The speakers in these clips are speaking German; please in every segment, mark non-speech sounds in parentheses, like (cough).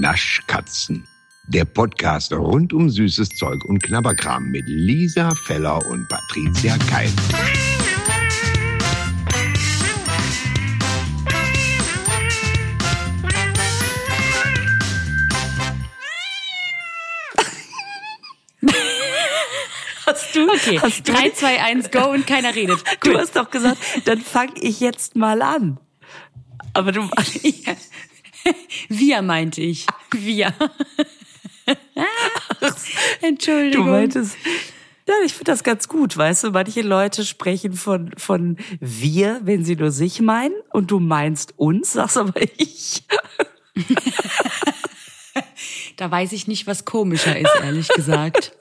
Naschkatzen. Der Podcast rund um süßes Zeug und Knabberkram mit Lisa Feller und Patricia Keil. Hast du? Okay, Hast du- 3, 2, 1, go und keiner redet. Du hast doch gesagt, dann fang ich jetzt mal an. Aber du, (laughs) Wir meinte ich. Wir. (laughs) du Entschuldigung. meintest, ja, ich finde das ganz gut, weißt du, manche Leute sprechen von, von wir, wenn sie nur sich meinen und du meinst uns, sagst aber ich. (laughs) Da weiß ich nicht, was komischer ist, ehrlich gesagt.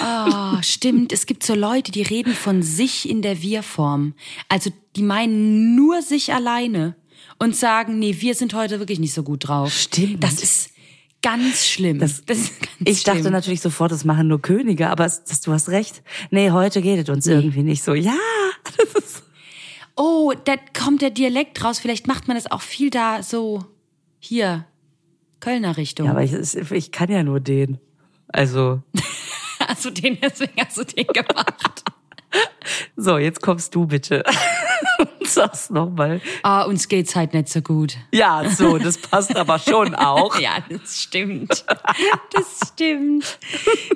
Ah, stimmt. Es gibt so Leute, die reden von sich in der Wir-Form. Also die meinen nur sich alleine und sagen, nee, wir sind heute wirklich nicht so gut drauf. Stimmt. Das ist ganz schlimm. Das, das ist ganz Ich dachte schlimm. natürlich sofort, das machen nur Könige, aber es, das, du hast recht. Nee, heute geht es uns irgendwie nicht so. Ja, (laughs) das ist, Oh, da kommt der Dialekt raus. Vielleicht macht man das auch viel da so hier, Kölner Richtung. ja aber ich, ich kann ja nur den. Also, hast (laughs) du den, deswegen hast du den gemacht. (laughs) so, jetzt kommst du bitte. Und sag's nochmal. Ah, uns geht's halt nicht so gut. Ja, so, das passt aber schon auch. (laughs) Ja, das stimmt. Das stimmt.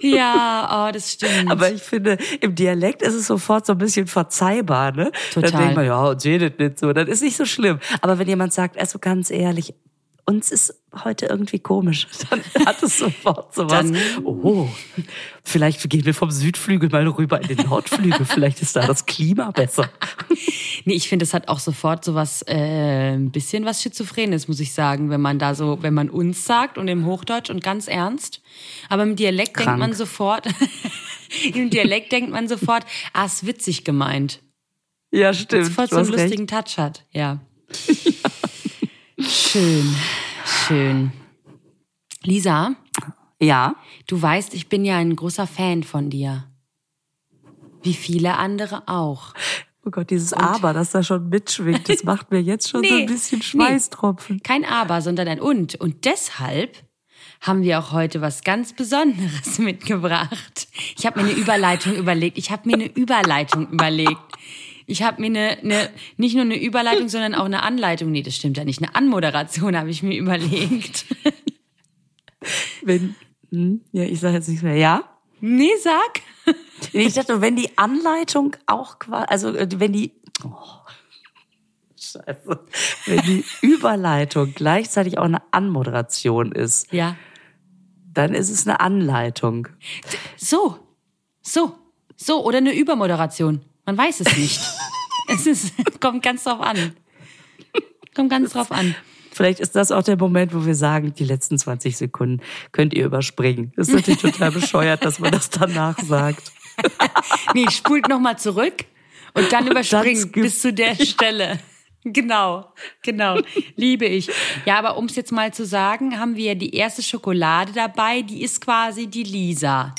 Ja, oh, das stimmt. Aber ich finde, im Dialekt ist es sofort so ein bisschen verzeihbar, ne? Total. Dann denkt man, ja, uns redet nicht so. Das ist nicht so schlimm. Aber wenn jemand sagt, also ganz ehrlich, uns ist heute irgendwie komisch, (laughs) dann hat es sofort sowas. Dann- oh, vielleicht gehen wir vom Südflügel mal rüber in den Nordflügel. vielleicht ist da das Klima besser. (laughs) Nee, ich finde, es hat auch sofort so was, äh, ein bisschen was Schizophrenes, muss ich sagen, wenn man da so, wenn man uns sagt und im Hochdeutsch und ganz ernst. Aber im Dialekt denkt Krank. man sofort, (laughs) im Dialekt denkt man sofort, ah, ist witzig gemeint. Ja, stimmt. Das voll so einen recht. lustigen Touch hat, ja. Schön, schön. Lisa, Ja, du weißt, ich bin ja ein großer Fan von dir. Wie viele andere auch. oh Gott, dieses Aber, das da schon mitschwingt, das macht mir jetzt schon (laughs) so Nee, ein bisschen nee. Schweißtropfen. Kein Aber, sondern ein Und. Und deshalb haben wir auch heute was ganz Besonderes (laughs) mitgebracht. Ich habe mir eine Überleitung überlegt. Ich habe mir eine Überleitung überlegt. Ich habe mir eine, eine, nicht nur eine Überleitung, sondern auch eine Anleitung. Nee, das stimmt ja nicht. Eine Anmoderation habe ich mir überlegt. (laughs) Wenn, hm, ja, ich sage jetzt nichts mehr. Ja? Nee, sag. Nee, Ich dachte, wenn die Anleitung auch quasi, also äh, wenn die, oh, scheiße, wenn die Überleitung gleichzeitig auch eine Anmoderation ist, Ja. dann ist es eine Anleitung. So. So. So. Oder eine Übermoderation. Man weiß es nicht. (laughs) es ist, kommt ganz drauf an. Kommt ganz drauf an. Vielleicht ist das auch der Moment, wo wir sagen, die letzten 20 Sekunden könnt ihr überspringen. Das ist natürlich total bescheuert, dass man das danach sagt. (laughs) Nee, spult nochmal zurück und dann überspringen skip. bis zu der (laughs) Stelle. Genau, genau. Liebe ich. Ja, aber um es jetzt mal zu sagen, haben wir die erste Schokolade dabei, die ist quasi die Lisa.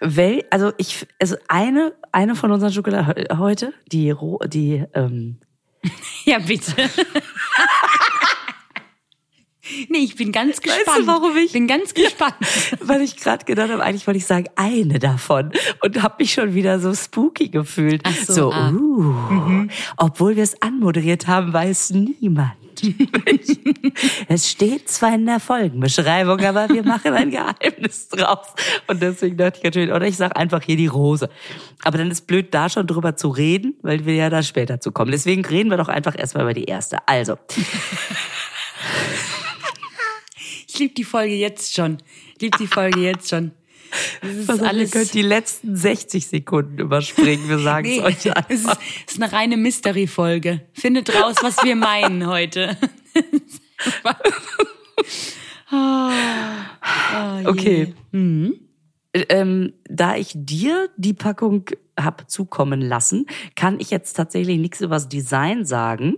Wel, also ich, also eine, eine von unseren Schokoladen heute, die, die, ähm, (laughs) Ja, bitte. (laughs) Nee, ich bin ganz du, gespannt. warum ich- bin ganz gespannt. (laughs) weil ich gerade gedacht habe, eigentlich wollte ich sagen, eine davon und habe mich schon wieder so spooky gefühlt. Ach so, ah. uh, obwohl wir es anmoderiert haben, weiß niemand. (laughs) es steht zwar in der Folgenbeschreibung, aber wir machen ein Geheimnis draus. Und deswegen dachte ich natürlich, oder ich sage einfach hier die Rose. Aber dann ist blöd, da schon drüber zu reden, weil wir ja da später zu kommen. Deswegen reden wir doch einfach erstmal über die erste. Also, (laughs) liebe die Folge jetzt schon. Ich liebe die Folge jetzt schon. Das ist alles. ihr könnt die letzten 60 Sekunden überspringen. Wir (laughs) sagen Nee, es euch es einfach. ist, es ist eine reine Mystery-Folge. Findet raus, was wir meinen heute. (laughs) Ah, je. Okay. Ähm, da ich dir die Packung hab zukommen lassen, kann ich jetzt tatsächlich nichts übers Design sagen.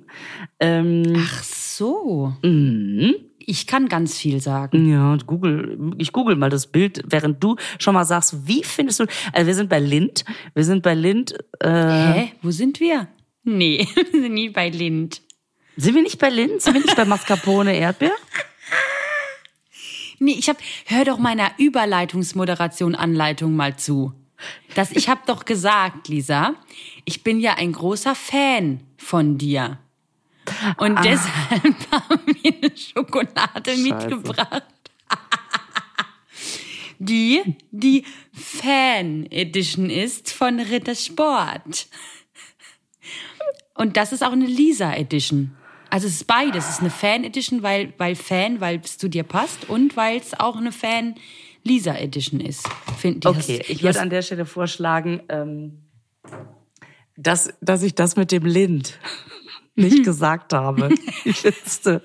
Ähm, Ach so. mhm. Ich kann ganz viel sagen. Ja, und Google, ich google mal das Bild, während du schon mal sagst, wie findest du, also wir sind bei Lind, wir sind bei Lind, äh, Hä? Wo sind wir? Nee, (laughs) wir sind nie bei Lind. Sind wir nicht bei Linz? Sind wir nicht bei Mascarpone Erdbeer? Nee, ich hab, hör doch meiner Überleitungsmoderation Anleitung mal zu. Das, ich habe doch gesagt, Lisa, ich bin ja ein großer Fan von dir. Und Ah. deshalb (laughs) haben wir eine Schokolade Scheiße. mitgebracht. (laughs) Die die Fan Edition ist von Rittersport. Und das ist auch eine Lisa Edition. Also es ist beides. Es ist eine Fan Edition, weil, weil Fan, weil es zu dir passt und weil es auch eine Fan Lisa Edition ist. Find, Okay, hast- ich würde an der Stelle vorschlagen, ähm, dass, dass ich das mit dem Lind nicht gesagt habe. (laughs) Die letzte.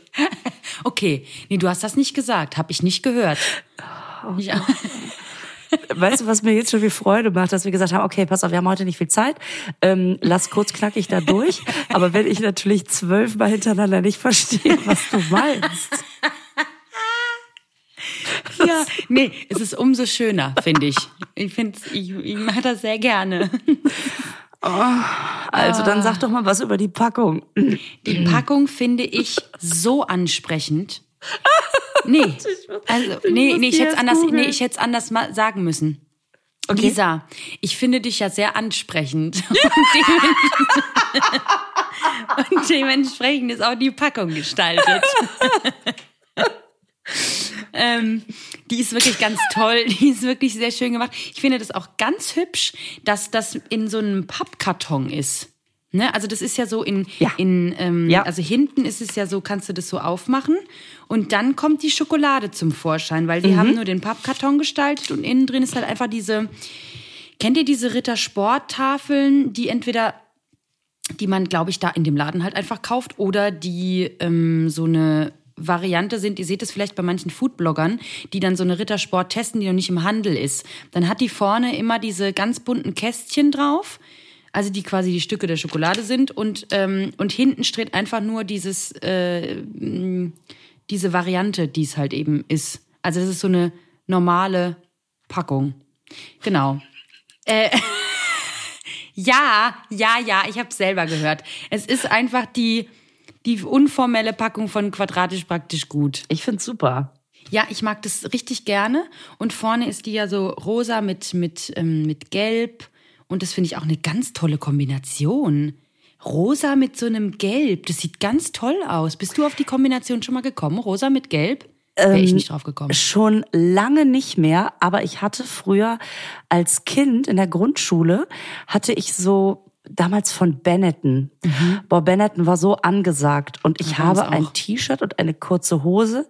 Okay, nee, du hast das nicht gesagt, habe ich nicht gehört. Oh Ja. (laughs) Weißt du, was mir jetzt schon viel Freude macht, dass wir gesagt haben, okay, pass auf, wir haben heute nicht viel Zeit, ähm, lass kurz knackig da durch. (laughs) Aber wenn ich natürlich zwölfmal hintereinander nicht verstehe, was du meinst. ja, nee, es ist umso schöner, finde ich. Ich finde, ich, ich mache das sehr gerne. Also dann sag doch mal was über die Packung. Die Packung finde ich so ansprechend. Nee, (laughs) also, nee, nee, ich hätte anders, nee, googeln. ich hätte es anders mal sagen müssen. Lisa, ich finde dich ja sehr ansprechend. (laughs) (laughs) Und dementsprechend ist auch die Packung gestaltet. Ähm, die ist wirklich ganz (laughs) toll, die ist wirklich sehr schön gemacht. Ich finde das auch ganz hübsch, dass das in so einem Pappkarton ist. Ne? Also das ist ja so in, Ja. in ähm, Ja. also hinten ist es ja so, kannst du das so aufmachen und dann kommt die Schokolade zum Vorschein, weil die haben nur den Pappkarton gestaltet und innen drin ist halt einfach diese, kennt ihr diese Ritter-Sporttafeln, die entweder die man, glaube ich, da in dem Laden halt einfach kauft oder die ähm, so eine Variante sind, ihr seht es vielleicht bei manchen Foodbloggern, die dann so eine Rittersport testen, die noch nicht im Handel ist. Dann hat die vorne immer diese ganz bunten Kästchen drauf, also die quasi die Stücke der Schokolade sind und, ähm, und hinten steht einfach nur dieses, äh, mh, diese Variante, die es halt eben ist. Also das ist so eine normale Packung. Genau. (laughs) Ja, ja, ja, ich habe selber gehört. Es ist einfach die, die unformelle Packung von quadratisch praktisch gut. Ich find's super. Ja, ich mag das richtig gerne. Und vorne ist die ja so rosa mit, mit, ähm, mit gelb. Und das finde ich auch eine ganz tolle Kombination. Rosa mit so einem Gelb. Das sieht ganz toll aus. Bist du auf die Kombination schon mal gekommen? Rosa mit Gelb? Wäre ich nicht drauf gekommen. Schon lange nicht mehr, aber ich hatte früher als Kind in der Grundschule, hatte ich so damals von Benetton. Boah, Benetton war so angesagt und ich Mhm. Habe ein. T-Shirt und eine kurze Hose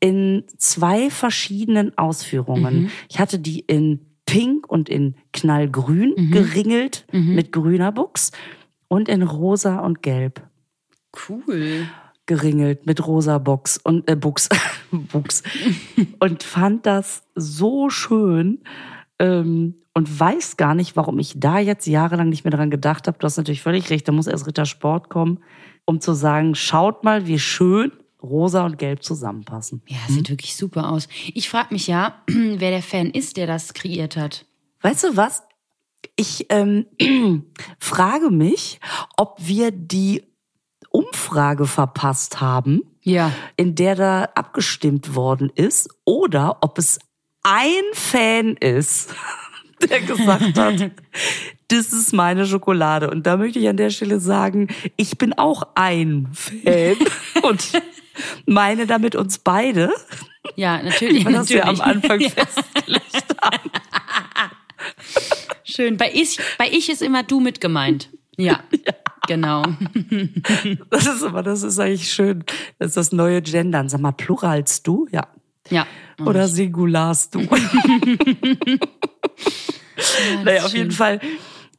in zwei verschiedenen Ausführungen. Mhm. Ich hatte die in pink und in knallgrün Mhm. geringelt mit grüner Buchs und in rosa und gelb Cool. geringelt mit rosa Box und äh, Buchs, (laughs) Buchs (laughs) und fand das so schön ähm, und weiß gar nicht, warum ich da jetzt jahrelang nicht mehr dran gedacht habe. Du hast natürlich völlig recht, da muss erst Rittersport kommen, um zu sagen, schaut mal, wie schön rosa und gelb zusammenpassen. Ja, sieht wirklich super aus. Ich frage mich ja, (clears throat) wer der Fan ist, der das kreiert hat. Weißt du was? Ich ähm, (clears throat) frage mich, ob wir die Umfrage verpasst haben, Ja. in der da abgestimmt worden ist, oder ob es ein Fan ist, (laughs) der gesagt hat, das ist meine Schokolade. Und da möchte ich an der Stelle sagen, ich bin auch ein Fan (laughs) und meine damit uns beide, Ja, natürlich. weil das wir am. Anfang (laughs) Ja. festgelegt haben. Schön. Bei ich, bei ich ist immer du mit gemeint. Ja, genau. Das ist aber, das ist eigentlich schön. Das ist das neue Gendern. Sag mal, pluralst du? Ja. Ja. Oder singularst du? Naja, auf jeden Fall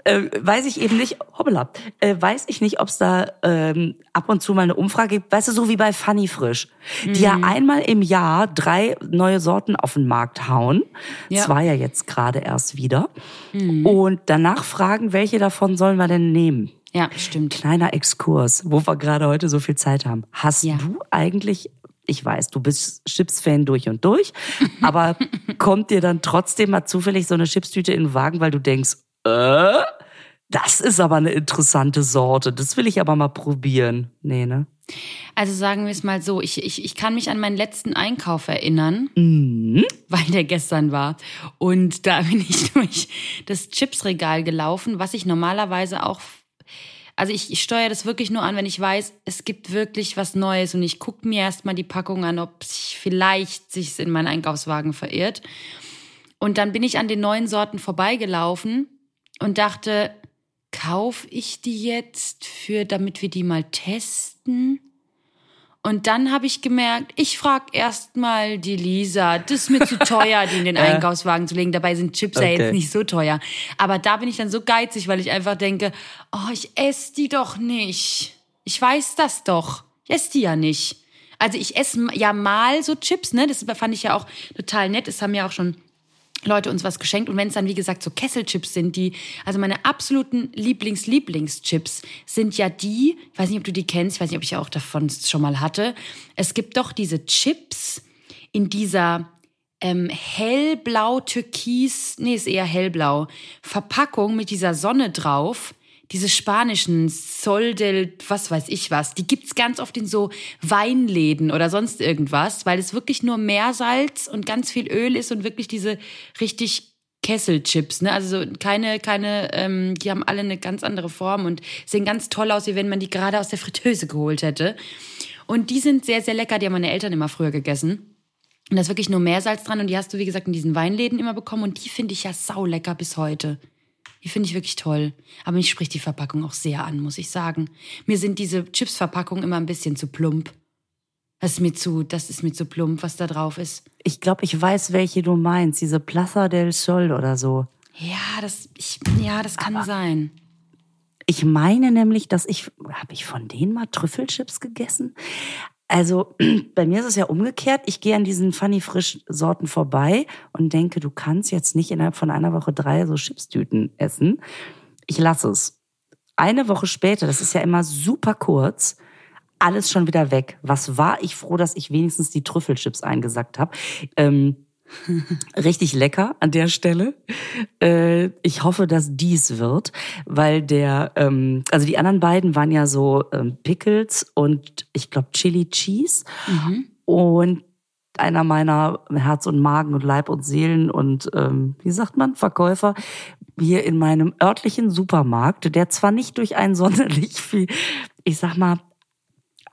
äh, weiß ich eben nicht, hoppala, äh, weiß ich nicht, ob es da ähm, ab und zu mal eine Umfrage gibt, weißt du, so wie bei Funny Frisch, die ja einmal im Jahr drei neue Sorten auf den Markt hauen. Ja. Das war ja jetzt gerade erst wieder. Und danach fragen, welche davon sollen wir denn nehmen? Ja, stimmt. Kleiner Exkurs, wo wir gerade heute so viel Zeit haben. Hast Ja. du eigentlich, ich weiß, du bist Chips-Fan durch und durch, (laughs) aber kommt dir dann trotzdem mal zufällig so eine Chipstüte in den Wagen, weil du denkst, äh, Das ist aber eine interessante Sorte. Das will ich aber mal probieren. Nee, ne? Also sagen wir es mal so, ich, ich, ich kann mich an meinen letzten Einkauf erinnern, Mhm. weil der gestern war. Und da bin ich (laughs) durch das Chipsregal gelaufen, was ich normalerweise auch. Also ich, ich steuere das wirklich nur an, wenn ich weiß, es gibt wirklich was Neues und ich gucke mir erstmal die Packung an, ob sich vielleicht sich in meinen Einkaufswagen verirrt. Und dann bin ich an den neuen Sorten vorbeigelaufen und dachte, kauf ich die jetzt für, damit wir die mal testen? Und dann habe ich gemerkt, ich frage erst mal die Lisa. Das ist mir zu teuer, die in den (laughs) Einkaufswagen zu legen. Dabei sind Chips ja Okay. jetzt nicht so teuer. Aber da bin ich dann so geizig, weil ich einfach denke, oh, ich esse die doch nicht. Ich weiß das doch. Ich esse die ja nicht. Also ich esse ja mal so Chips, ne? Das fand ich ja auch total nett. Es haben ja auch schon Leute uns was geschenkt. Und wenn es dann, wie gesagt, so Kesselchips sind, die, also meine absoluten Lieblings-Lieblingschips sind ja die, ich weiß nicht, ob du die kennst, ich weiß nicht, ob ich auch davon schon mal hatte. Es gibt doch diese Chips in dieser ähm, hellblau-türkis, nee, ist eher hellblau, Verpackung mit dieser Sonne drauf. Diese spanischen Sol del, was weiß ich was, die gibt's ganz oft in so Weinläden oder sonst irgendwas, weil es wirklich nur Meersalz und ganz viel Öl ist und wirklich diese richtig Kesselchips, ne? Also so keine, keine, ähm, die haben alle eine ganz andere Form und sehen ganz toll aus, wie wenn man die gerade aus der Fritteuse geholt hätte. Und die sind sehr, sehr lecker, die haben meine Eltern immer früher gegessen. Und da ist wirklich nur Meersalz dran und die hast du, wie gesagt, in diesen Weinläden immer bekommen und die finde ich ja saulecker bis heute. Die finde ich wirklich toll. Aber mich spricht die Verpackung auch sehr an, muss ich sagen. Mir sind diese Chips-Verpackungen immer ein bisschen zu plump. Das ist mir zu, das ist mir zu plump, was da drauf ist. Ich glaube, ich weiß, welche du meinst. Diese Plaza del Sol oder so. Ja, das, ich, ja, das kann sein. Ich meine nämlich, dass ich, habe ich von denen mal Trüffelchips gegessen? Also (clears throat) bei mir ist es ja umgekehrt. Ich gehe an diesen Funny Frisch Sorten vorbei und denke, du kannst jetzt nicht innerhalb von einer Woche drei so Chipstüten essen. Ich lasse es. Eine Woche später, das ist ja immer super kurz, alles schon wieder weg. Was war ich froh, dass ich wenigstens die Trüffelchips eingesackt habe. Ähm, richtig lecker an der Stelle. Äh, ich hoffe, dass dies wird, weil der, ähm, also die anderen beiden waren ja so ähm, Pickles und ich glaube Chili Cheese und einer meiner Herz und Magen und Leib und Seelen und ähm, wie sagt man Verkäufer hier in meinem örtlichen Supermarkt, der zwar nicht durch ein sonderlich viel, ich sag mal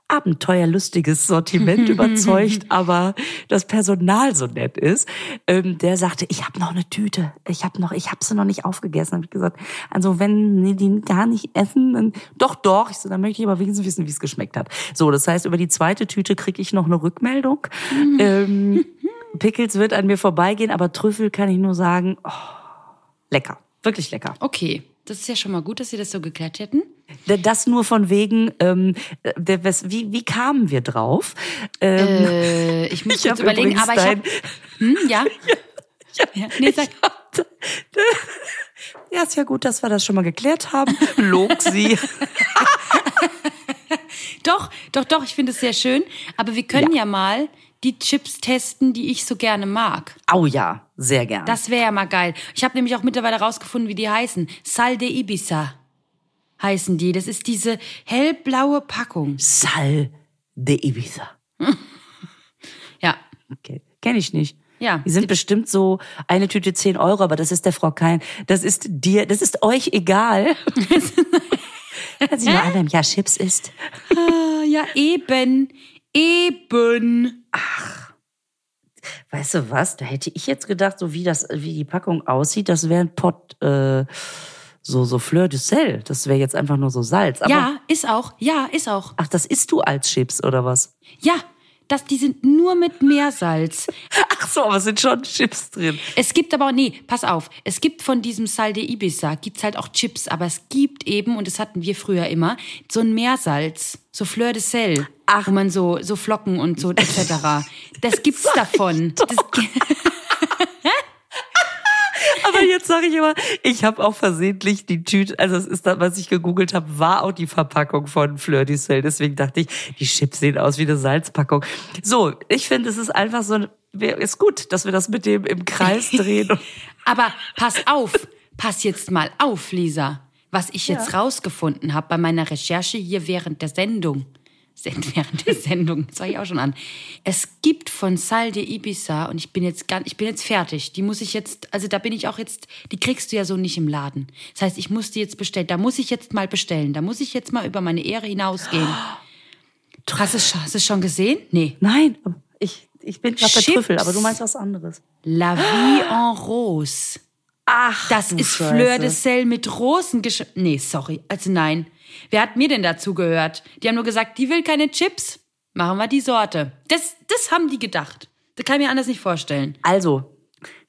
abenteuerlustiges Sortiment (laughs) überzeugt, aber das Personal so nett ist, ähm, der sagte, ich habe noch eine Tüte, ich habe noch, ich habe sie noch nicht aufgegessen. Habe ich gesagt, also wenn die die gar nicht essen, dann doch doch. Ich so, dann möchte ich aber wenigstens wissen, wie es geschmeckt hat. So, das heißt, über die zweite Tüte kriege ich noch eine Rückmeldung. Ähm, (laughs) Pickles wird an mir vorbeigehen, aber Trüffel kann ich nur sagen, oh, lecker, wirklich lecker. Okay, das ist ja schon mal gut, dass Sie das so geklärt hätten. Das nur von wegen, ähm, was- wie, wie kamen wir drauf? Ähm, Äh, ich muss Ich jetzt hab überlegen, aber ich habe, hm, (laughs) ja, ja, nee, sag, ja, ist ja gut, dass wir das schon mal geklärt haben. Log sie. (laughs) doch, doch, doch, ich finde es sehr schön. Aber wir können ja. mal die Chips testen, die ich so gerne mag. Au ja, sehr gern. Das wäre ja mal geil. Ich habe nämlich auch mittlerweile rausgefunden, wie die heißen. Sal de Ibiza heißen die. Das ist diese hellblaue Packung. Sal de Ibiza. (laughs) Ja, Okay. Kenne ich nicht. Ja. Die sind bestimmt so eine Tüte 10 Euro, aber das ist der Frau Kein. Das ist dir, das ist euch egal. Dass sie nur einmal im Jahr Chips isst. Ah, ja, eben, eben. Weißt du was? Da hätte ich jetzt gedacht, so wie das, wie die Packung aussieht, das wäre ein Pot, äh, so, so Fleur de Sel. Das wäre jetzt einfach nur so Salz. Aber, Ja, ist auch. Ja, ist auch. Ach, das isst du als Chips oder was? Ja, das, die sind nur mit Meersalz. (laughs) Ach so, aber es sind schon Chips drin. Es gibt aber, nee, pass auf, es gibt von diesem Sal de Ibiza, gibt's halt auch Chips, aber es gibt eben, und das hatten wir früher immer, so ein Meersalz, so Fleur de Sel, Ach. wo man so, so Flocken und so etc. Das gibt's (laughs) davon. Das, (laughs) Aber jetzt sage ich immer, ich habe auch versehentlich die Tüte, also es ist das, was ich gegoogelt habe, war auch die Verpackung von Fleur de Sel. Deswegen dachte ich, die Chips sehen aus wie eine Salzpackung. So, ich finde, es ist einfach so, ist gut, dass wir das mit dem im Kreis (laughs) drehen. aber pass auf, pass jetzt mal auf, Lisa. was ich jetzt rausgefunden habe bei meiner Recherche hier während der Sendung. (laughs) Während der Sendung, das war ich auch schon an. Es gibt von Sal de Ibiza und ich bin jetzt ganz, ich bin jetzt fertig. Die muss ich jetzt, also da bin ich auch jetzt, die kriegst du ja so nicht im Laden. Das heißt, ich muss die jetzt bestellen. Da muss ich jetzt mal bestellen. Da muss ich jetzt mal über meine Ehre hinausgehen. Hast du, schon- hast du schon gesehen? Nee. Nein, ich, ich bin gerade bei Chips. Trüffel, aber du meinst was anderes. La Vie en Rose. Ach, Das ist Scheiße. Fleur de Sel mit Rosen. Nee, sorry. Also nein. Wer hat mir denn dazu gehört? Die haben nur gesagt, die will keine Chips. Machen wir die Sorte. Das, das haben die gedacht. Das kann ich mir anders nicht vorstellen. Also,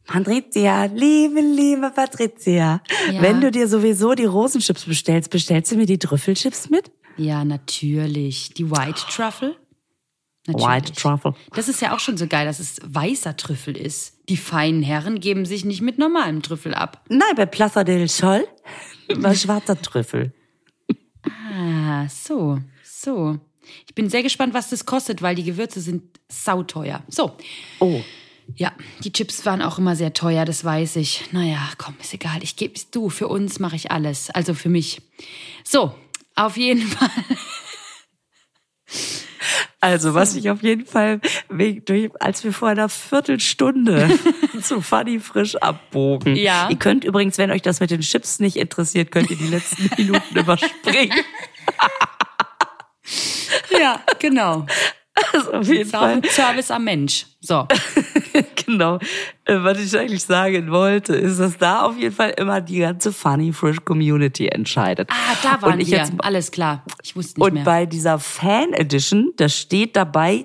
Patricia, liebe, liebe Patricia, Ja. wenn du dir sowieso die Rosenchips bestellst, bestellst du mir die Trüffelchips mit? Ja, natürlich. Die White Truffle? Natürlich. White Truffle. Das ist ja auch schon so geil, dass es weißer Trüffel ist. Die feinen Herren geben sich nicht mit normalem Trüffel ab. Nein, bei Plaza del Sol (laughs) war schwarzer Trüffel. Ah, so, so. Ich bin sehr gespannt, was das kostet, weil die Gewürze sind sauteuer. So, Oh, Ja, die Chips waren auch immer sehr teuer, das weiß ich. Naja, komm, ist egal. Ich geb's du. Für uns mache ich alles. Also für mich. So, auf jeden (laughs) Fall. Also was ich auf jeden Fall, durch, als wir vor einer Viertelstunde (laughs) zu Funny frisch abbogen. Ja. Ihr könnt übrigens, wenn euch das mit den Chips nicht interessiert, könnt ihr die letzten (laughs) Minuten überspringen. Ja, genau. (laughs) Also auf jeden Fall. Service am Mensch. So. Genau. Äh, Was ich eigentlich sagen wollte, ist, dass da auf jeden Fall immer die ganze Funny Frisch Community entscheidet. Ah, da waren und ich wir. Jetzt, Alles klar. Ich wusste nicht und mehr. bei dieser Fan Edition, da steht dabei,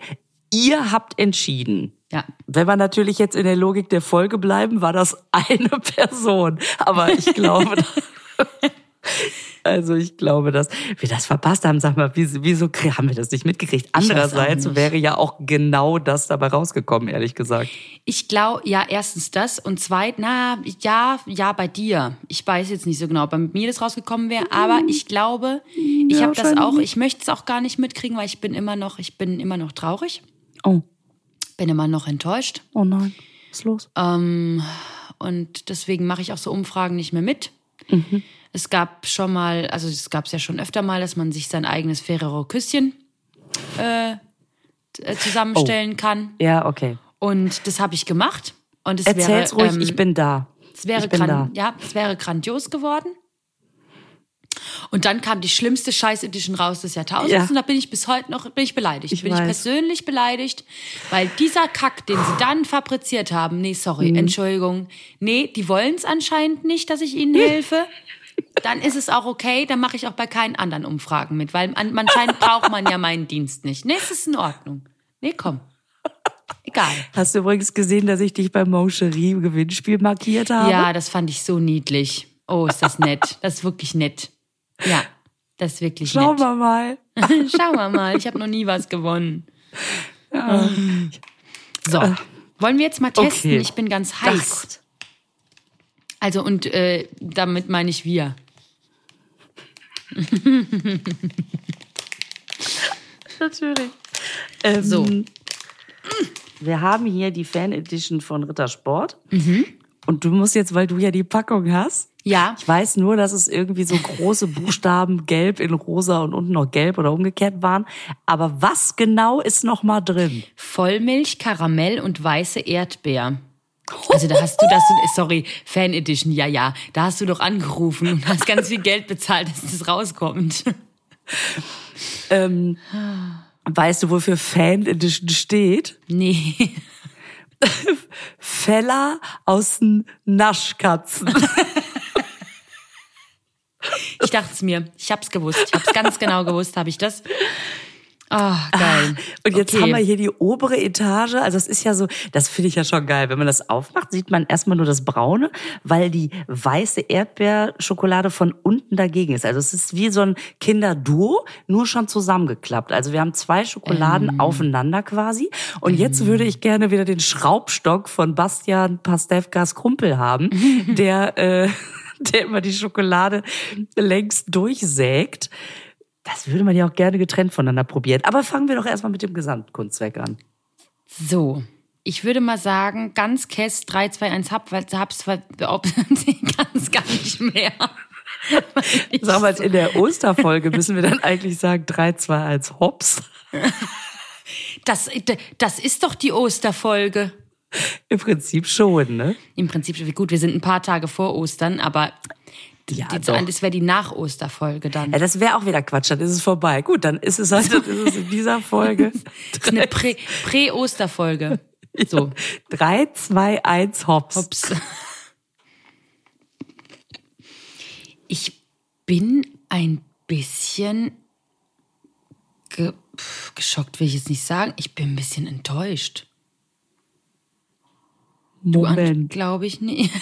ihr habt entschieden. Ja. Wenn wir natürlich jetzt in der Logik der Folge bleiben, war das (laughs) eine Person. Aber ich glaube, (laughs) (laughs) also ich glaube, dass wir das verpasst haben. Sag mal, wieso, haben wir das nicht mitgekriegt? Andererseits nicht. wäre ja auch genau das dabei rausgekommen, ehrlich gesagt. Ich glaube, ja, erstens das und zweitens, na, ja, ja, bei dir. Ich weiß jetzt nicht so genau, ob bei mir das rausgekommen wäre, aber ich glaube, ich Ja, habe das auch, ich möchte es auch gar nicht mitkriegen, weil ich bin immer noch, ich bin immer noch traurig, Oh, bin immer noch enttäuscht. oh nein, was ist los? Ähm, und deswegen mache ich auch so Umfragen nicht mehr mit. Es gab schon mal, also es gab es ja schon öfter mal, dass man sich sein eigenes Ferrero-Küsschen äh, äh, zusammenstellen kann. Ja, okay. Und das habe ich gemacht. Und es Erzähl's wäre, ruhig, ähm, ich bin da. es wäre, ich bin da. ja, es wäre grandios geworden. Und dann kam die schlimmste Scheiß-Edition raus des Jahrtausends Ja. und da bin ich bis heute noch bin ich beleidigt. Ich bin weiß. ich persönlich beleidigt, weil dieser Kack, den sie dann fabriziert haben, nee, sorry, Mhm. Entschuldigung, nee, die wollen es anscheinend nicht, dass ich ihnen helfe. Dann ist es auch okay, dann mache ich auch bei keinen anderen Umfragen mit, weil an- anscheinend braucht man ja meinen Dienst nicht. Nee, es ist in Ordnung. Nee, komm. Egal. Hast du übrigens gesehen, dass ich dich beim Moncherie Gewinnspiel markiert habe? Ja, das fand ich so niedlich. Oh, ist das nett. Das ist wirklich nett. Ja, das ist wirklich Schauen nett. wir mal. (laughs) Schauen wir mal. Ich habe noch nie was gewonnen. So, wollen wir jetzt mal testen? Okay. Ich bin ganz heiß. Also und äh, damit meine ich wir. (laughs) Natürlich. Ähm, So. Wir haben hier die Fan Edition von Rittersport. Mhm. Und du musst jetzt, weil du ja die Packung hast. Ja, Ich weiß nur, dass es irgendwie so große Buchstaben (laughs) gelb in rosa und unten noch gelb oder umgekehrt waren. Aber was genau ist noch mal drin? Vollmilch, Karamell und weiße Erdbeer. Also da hast du das, sorry, Fan Edition, ja, ja. Da hast du doch angerufen und hast ganz viel Geld bezahlt, dass das rauskommt. Ähm, weißt du, wofür Fan Edition steht? Nee. Feller aus den Naschkatzen. Ich dachte es mir. Ich hab's gewusst. Ich hab's ganz genau gewusst, habe ich das. Ah, geil. Und jetzt Okay. haben wir hier die obere Etage. Also es ist ja so, das finde ich ja schon geil. Wenn man das aufmacht, sieht man erstmal nur das Braune, weil die weiße Erdbeerschokolade von unten dagegen ist. Also es ist wie so ein Kinderduo, nur schon zusammengeklappt. Also wir haben zwei Schokoladen Ähm. aufeinander quasi. Und jetzt würde ich gerne wieder den Schraubstock von Bastian Pastewkas Krumpel haben, (laughs) der, äh, (laughs) der immer die Schokolade längst durchsägt. Das würde man ja auch gerne getrennt voneinander probieren. Aber fangen wir doch erstmal mit dem Gesamtkunstwerk an. So. Ich würde mal sagen, ganz Kess 3, 2, 1 hab, weil hab's ganz (laughs) gar nicht mehr. (laughs) Sag mal, in der Osterfolge müssen wir dann eigentlich sagen 3, 2, 1, hops. Das, das ist doch die Osterfolge. Im Prinzip schon, ne? Im Prinzip, gut, wir sind ein paar Tage vor Ostern, aber Ja, die, doch. das wäre die Nach-Osterfolge dann. Ja, das wäre auch wieder Quatsch, dann ist es vorbei. Gut, dann ist es (laughs) halt dann ist es in dieser Folge. Das ist eine Prä- Prä-Osterfolge. So, 3, 2, 1, hops. ups. Ich bin ein bisschen ge pf, geschockt, will ich jetzt nicht sagen. Ich bin ein bisschen enttäuscht. Moment. Glaube ich nicht. (laughs)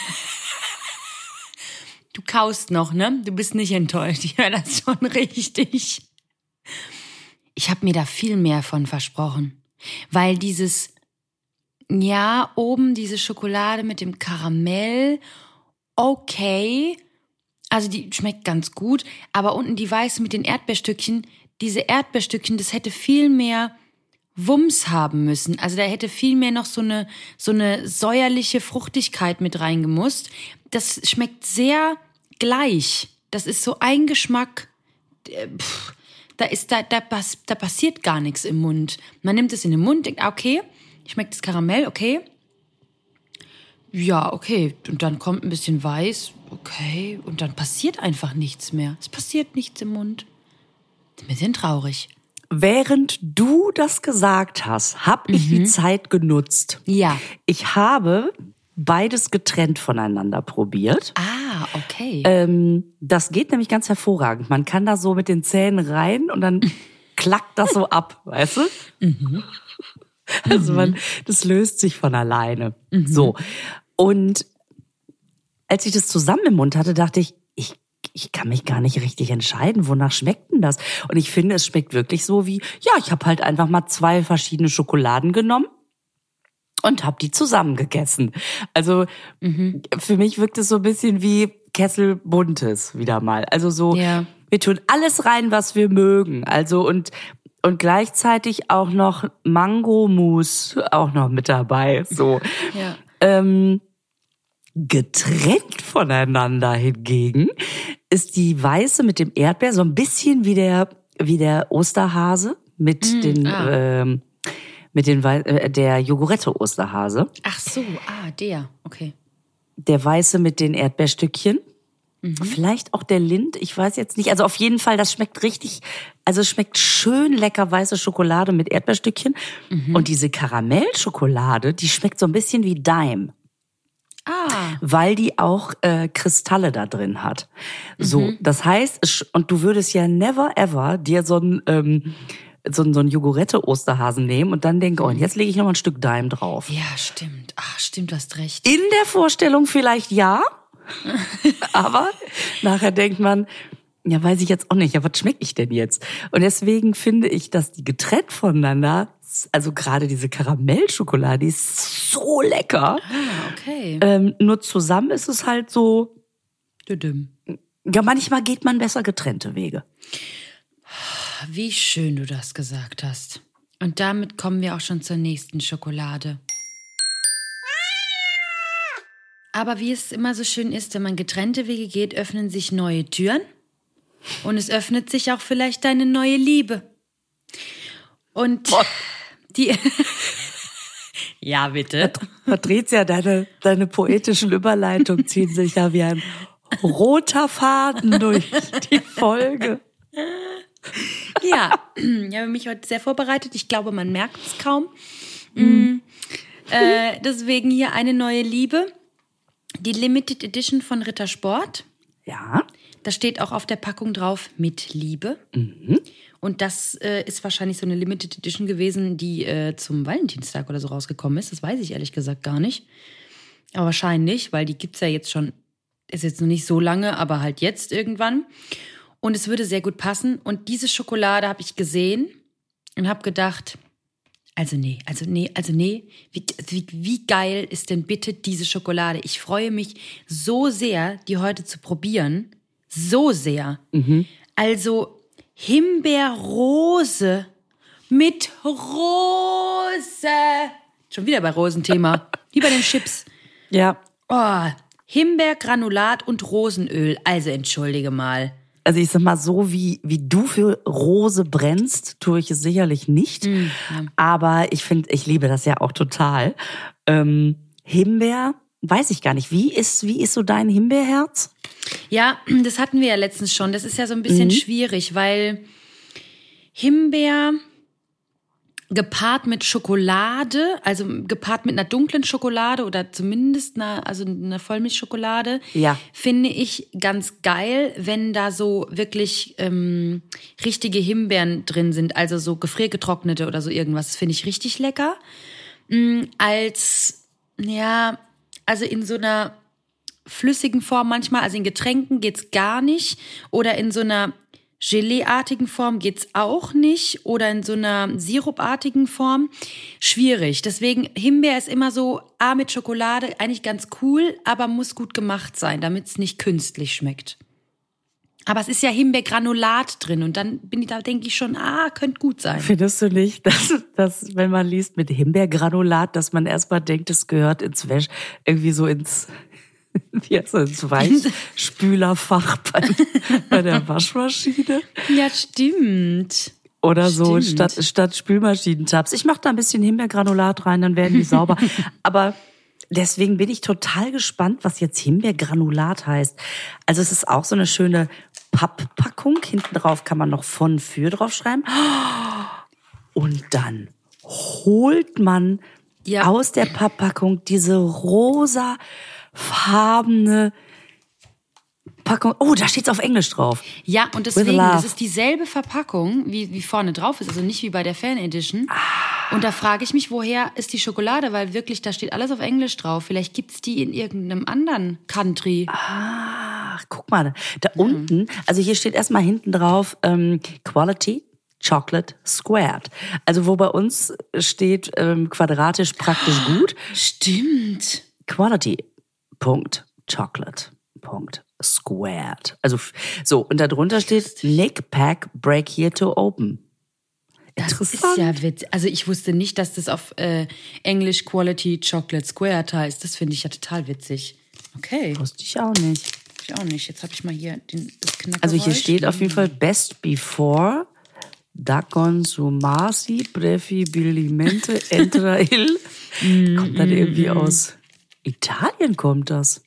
Du kaust noch, ne? Du bist nicht enttäuscht. (laughs) Ich höre das schon richtig. Ich habe mir da viel mehr von versprochen. Weil dieses, ja, oben diese Schokolade mit dem Karamell, okay. Also die schmeckt ganz gut. Aber unten die weiße mit den Erdbeerstückchen, diese Erdbeerstückchen, das hätte viel mehr Wumms haben müssen. Also da hätte viel mehr noch so eine, so eine säuerliche Fruchtigkeit mit reingemusst. Das schmeckt sehr gleich. Das ist so ein Geschmack. äh, pff, Da ist, da, da, pass, da passiert gar nichts im Mund. Man nimmt es in den Mund, denkt, ah, okay, schmeckt das Karamell, okay. Ja, okay. Und dann kommt ein bisschen weiß, okay. Und dann passiert einfach nichts mehr. Es passiert nichts im Mund. Ein bisschen traurig. Während du das gesagt hast, habe ich die Zeit genutzt. Ja. Ich habe beides getrennt voneinander probiert. Ah, okay. Ähm, das geht nämlich ganz hervorragend. Man kann da so mit den Zähnen rein und dann (laughs) klackt das so ab, weißt du? Also man, das löst sich von alleine. So. Und als ich das zusammen im Mund hatte, dachte ich, ich, ich kann mich gar nicht richtig entscheiden, wonach schmeckt denn das? Und ich finde, es schmeckt wirklich so wie, ja, ich habe halt einfach mal zwei verschiedene Schokoladen genommen und habe die zusammen gegessen. Also für mich wirkt es so ein bisschen wie Kessel Buntes wieder mal. Also so, Ja. wir tun alles rein, was wir mögen. Also und und gleichzeitig auch noch Mango-Mousse auch noch mit dabei. So. ja. Ähm, getrennt voneinander hingegen ist die weiße mit dem Erdbeer so ein bisschen wie der wie der Osterhase mit den ah. ähm, mit den Wei- äh, der Jogurette Osterhase, Ach so, ah, der. Okay. der weiße mit den Erdbeerstückchen. Mhm. Vielleicht auch der Lind, ich weiß jetzt nicht. Also auf jeden Fall, das schmeckt richtig, also es schmeckt schön lecker weiße Schokolade mit Erdbeerstückchen. Mhm. Und diese Karamellschokolade, die schmeckt so ein bisschen wie Dime. Ah, weil die auch äh, Kristalle da drin hat. So, Mhm. das heißt, und du würdest ja never ever dir so ein ähm, so so ein Jogurette-Osterhasen nehmen und dann denken, oh, und jetzt lege ich noch mal ein Stück Daim drauf. ja, stimmt. Ach, stimmt, du hast recht. In der Vorstellung vielleicht ja, (laughs) aber nachher denkt man, ja, weiß ich jetzt auch nicht, ja, was schmecke ich denn jetzt? Und deswegen finde ich, dass die getrennt voneinander, also gerade diese Karamellschokolade, die ist so lecker. Ah, okay. Ähm, nur zusammen ist es halt so, Düdüm. Ja, manchmal geht man besser getrennte Wege. (sighs) Wie schön du das gesagt hast. Und damit kommen wir auch schon zur nächsten Schokolade. Aber wie es immer so schön ist, wenn man getrennte Wege geht, öffnen sich neue Türen. Und es öffnet sich auch vielleicht deine neue Liebe. Und die. (laughs) ja, bitte. Patricia, deine, deine poetischen Überleitungen ziehen sich ja wie ein roter Faden durch die Folge. Ja, (clears throat) ich habe mich heute sehr vorbereitet. Ich glaube, man merkt es kaum. Mm. Äh, deswegen hier eine neue Liebe. Die Limited Edition von Rittersport. Ja, Da steht auch auf der Packung drauf mit Liebe. Und das äh, ist wahrscheinlich so eine Limited Edition gewesen, die äh, zum Valentinstag oder so rausgekommen ist. Das weiß ich ehrlich gesagt gar nicht. Aber wahrscheinlich, weil die gibt's ja jetzt schon, ist jetzt noch nicht so lange, aber halt jetzt irgendwann. Und es würde sehr gut passen. Und diese Schokolade habe ich gesehen und habe gedacht, also nee, also nee, also nee, wie, wie, wie geil ist denn bitte diese Schokolade? Ich freue mich so sehr, die heute zu probieren. So sehr. Also Himbeerrose mit Rose. Schon wieder bei Rosenthema. (laughs) Wie bei den Chips. ja. Oh, Himbeergranulat und Rosenöl. Also entschuldige mal. Also ich sag mal, so wie, wie du für Rose brennst, tue ich es sicherlich nicht. Mm, Aber ich finde, ich liebe das ja auch total. Ähm, Himbeer, weiß ich gar nicht. Wie ist, wie ist so dein Himbeerherz? Ja, das hatten wir ja letztens schon. Das ist ja so ein bisschen schwierig, weil Himbeer gepaart mit Schokolade, also gepaart mit einer dunklen Schokolade oder zumindest einer, also einer Vollmilchschokolade, Ja. finde ich ganz geil, wenn da so wirklich ähm, richtige Himbeeren drin sind, also so gefriergetrocknete oder so irgendwas. Das finde ich richtig lecker. Mm, Als, ja, also in so einer flüssigen Form manchmal, also in Getränken geht's gar nicht. Oder in so einer Geleeartigen Form geht's auch nicht. Oder in so einer Sirupartigen Form. Schwierig. Deswegen, Himbeer ist immer so, A mit Schokolade, eigentlich ganz cool, aber muss gut gemacht sein, damit es nicht künstlich schmeckt. Aber es ist ja Himbeergranulat drin und dann bin ich da, denke ich schon, ah, könnte gut sein. Findest du nicht, (laughs) dass, dass wenn man liest mit Himbeergranulat, dass man erstmal denkt, es gehört ins Wäsch, irgendwie so ins, wie das, ins Weichspülerfach (laughs) bei, bei der Waschmaschine? Ja, stimmt. Oder so Stimmt. statt, statt Spülmaschinentabs. Ich mache da ein bisschen Himbeergranulat rein, dann werden die sauber. (laughs) Aber deswegen bin ich total gespannt, was jetzt Himbeergranulat heißt. Also es ist auch so eine schöne Papppackung. Hinten drauf kann man noch von für draufschreiben. Und dann holt man Ja. aus der Papppackung diese rosa farbene Packung. Oh, da steht's auf Englisch drauf. Ja, und deswegen, das ist dieselbe Verpackung, wie, wie vorne drauf ist, also nicht wie bei der Fan Edition. Ah. Und da frage ich mich, woher ist die Schokolade? Weil wirklich, da steht alles auf Englisch drauf. Vielleicht gibt's die in irgendeinem anderen Country. Ach, guck mal, da unten, also hier steht erstmal hinten drauf ähm, Quality Chocolate Squared. Also wo bei uns steht ähm, quadratisch praktisch gut, Stimmt. Quality Punkt Chocolate Punkt Squared. Also so und darunter steht Nick Pack Break here to open. Das ist ja witzig. Also ich wusste nicht, dass das auf äh, Englisch Quality Chocolate Squared heißt. Das finde ich ja total witzig. Okay, Wusste ich auch nicht. ich auch nicht. Jetzt habe ich mal hier den, das Knackergeräusch. Also hier steht auf jeden Fall Best Before da consumasi preferibilmente entra il. (laughs) Kommt dann irgendwie aus Italien kommt das.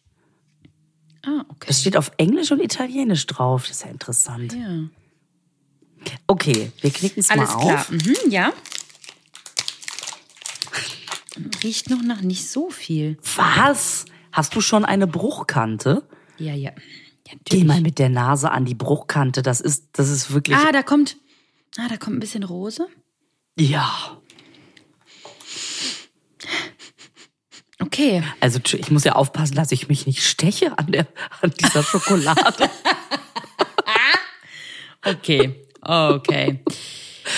Ah, okay. Das steht auf Englisch und Italienisch drauf. Das ist ja interessant. Ja. Okay, wir knicken es mal Alles klar. auf. Mhm, ja. Riecht noch nach nicht so viel. Was? Hast du schon eine Bruchkante? Ja, ja. ja Geh mal mit der Nase an die Bruchkante. Das ist, das ist wirklich. Ah, da kommt. Ah, da kommt ein bisschen Rose. Ja. Okay. Also ich muss ja aufpassen, dass ich mich nicht steche an, der, an dieser Schokolade. (laughs) Okay. Okay.